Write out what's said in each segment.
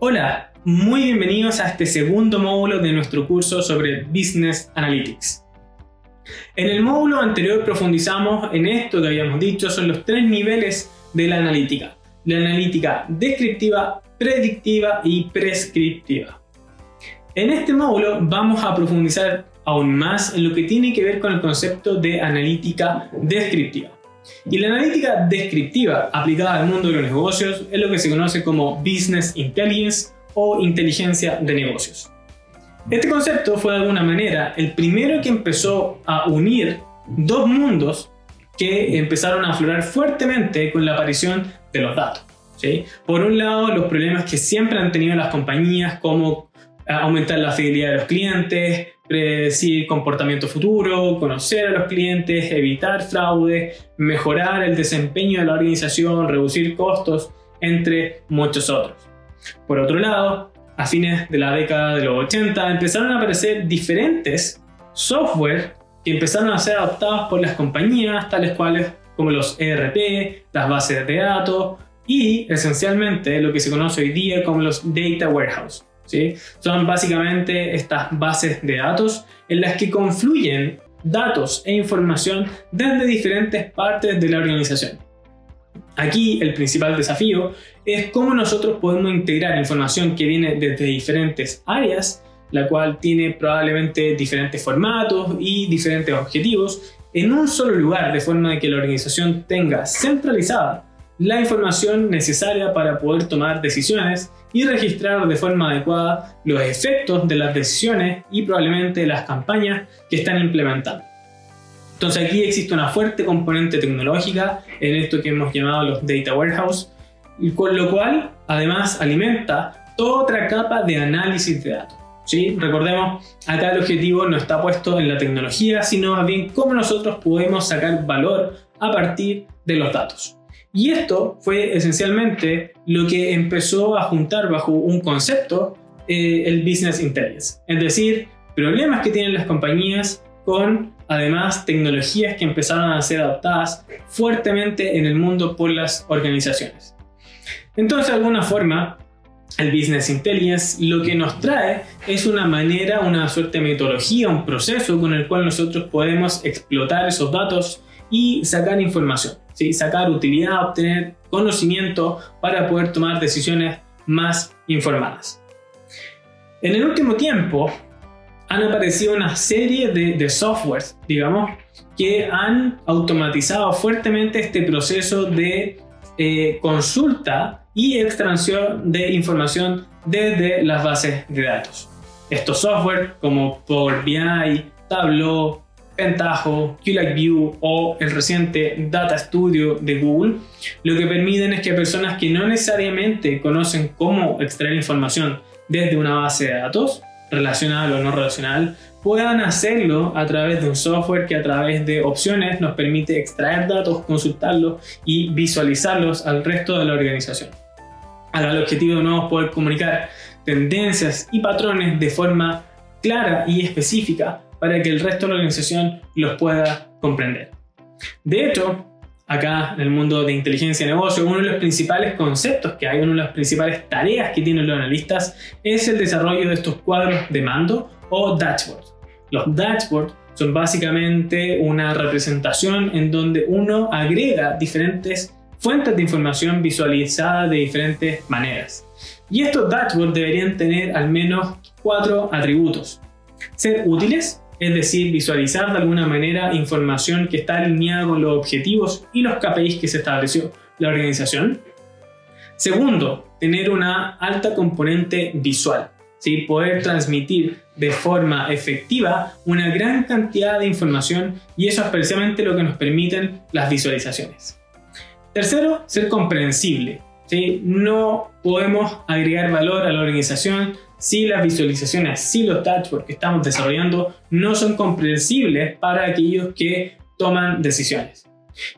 Hola, muy bienvenidos a este segundo módulo de nuestro curso sobre Business Analytics. En el módulo anterior profundizamos en esto que habíamos dicho, son los tres niveles de la analítica. La analítica descriptiva, predictiva y prescriptiva. En este módulo vamos a profundizar aún más en lo que tiene que ver con el concepto de analítica descriptiva. Y la analítica descriptiva aplicada al mundo de los negocios es lo que se conoce como Business Intelligence o inteligencia de negocios. Este concepto fue de alguna manera el primero que empezó a unir dos mundos que empezaron a aflorar fuertemente con la aparición de los datos. Por un lado, los problemas que siempre han tenido las compañías, como aumentar la fidelidad de los clientes, predecir comportamiento futuro, conocer a los clientes, evitar fraude, mejorar el desempeño de la organización, reducir costos, entre muchos otros. Por otro lado, a fines de la década de los 80 empezaron a aparecer diferentes software que empezaron a ser adoptados por las compañías, tales cuales como los ERP, las bases de datos y esencialmente lo que se conoce hoy día como los data warehouse. Son básicamente estas bases de datos en las que confluyen datos e información desde diferentes partes de la organización. Aquí el principal desafío es cómo nosotros podemos integrar información que viene desde diferentes áreas, la cual tiene probablemente diferentes formatos y diferentes objetivos, en un solo lugar, de forma de que la organización tenga centralizada la información necesaria para poder tomar decisiones y registrar de forma adecuada los efectos de las decisiones y probablemente las campañas que están implementando. Entonces aquí existe una fuerte componente tecnológica en esto que hemos llamado los data warehouse, con lo cual además alimenta toda otra capa de análisis de datos. ¿sí? Recordemos, acá el objetivo no está puesto en la tecnología, sino más bien cómo nosotros podemos sacar valor a partir de los datos. Y esto fue esencialmente lo que empezó a juntar bajo un concepto eh, el Business Intelligence, es decir, problemas que tienen las compañías con además tecnologías que empezaron a ser adaptadas fuertemente en el mundo por las organizaciones. Entonces, de alguna forma, el Business Intelligence lo que nos trae es una manera, una suerte de metodología, un proceso con el cual nosotros podemos explotar esos datos y sacar información sacar utilidad, obtener conocimiento para poder tomar decisiones más informadas. En el último tiempo han aparecido una serie de, de softwares, digamos, que han automatizado fuertemente este proceso de eh, consulta y extracción de información desde las bases de datos. Estos software como Power BI, Tableau, Pentaho, QLikeView o el reciente Data Studio de Google, lo que permiten es que personas que no necesariamente conocen cómo extraer información desde una base de datos, relacional o no relacional, puedan hacerlo a través de un software que a través de opciones nos permite extraer datos, consultarlos y visualizarlos al resto de la organización. Ahora el objetivo nuevo es poder comunicar tendencias y patrones de forma clara y específica para que el resto de la organización los pueda comprender. De hecho, acá en el mundo de inteligencia de negocio, uno de los principales conceptos que hay, una de las principales tareas que tienen los analistas es el desarrollo de estos cuadros de mando o dashboards. Los dashboards son básicamente una representación en donde uno agrega diferentes fuentes de información visualizada de diferentes maneras. Y estos dashboards deberían tener al menos cuatro atributos. Ser útiles, es decir, visualizar de alguna manera información que está alineada con los objetivos y los KPIs que se estableció la organización. Segundo, tener una alta componente visual, ¿sí? poder transmitir de forma efectiva una gran cantidad de información y eso es precisamente lo que nos permiten las visualizaciones. Tercero, ser comprensible. ¿sí? No podemos agregar valor a la organización si las visualizaciones, si los dashboards que estamos desarrollando no son comprensibles para aquellos que toman decisiones.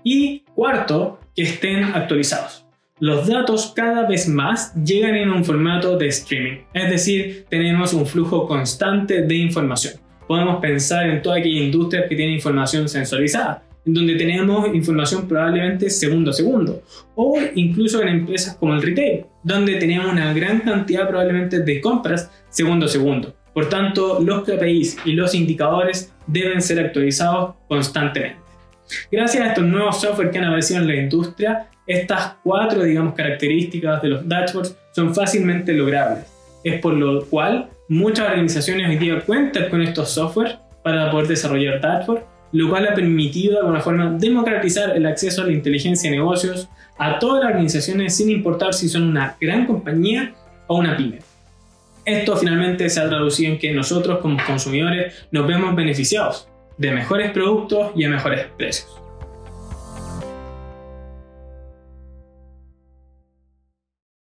Y cuarto, que estén actualizados. Los datos cada vez más llegan en un formato de streaming, es decir, tenemos un flujo constante de información. Podemos pensar en toda aquella industria que tiene información sensorizada, en donde tenemos información probablemente segundo a segundo, o incluso en empresas como el retail, donde tenemos una gran cantidad probablemente de compras segundo a segundo. Por tanto, los KPIs y los indicadores deben ser actualizados constantemente. Gracias a estos nuevos software que han aparecido en la industria, estas cuatro, digamos, características de los dashboards son fácilmente logrables. Es por lo cual muchas organizaciones hoy día cuentan con estos software para poder desarrollar dashboards, lo cual ha permitido de alguna forma democratizar el acceso a la inteligencia de negocios a todas las organizaciones sin importar si son una gran compañía o una pyme. Esto finalmente se ha traducido en que nosotros como consumidores nos vemos beneficiados de mejores productos y a mejores precios.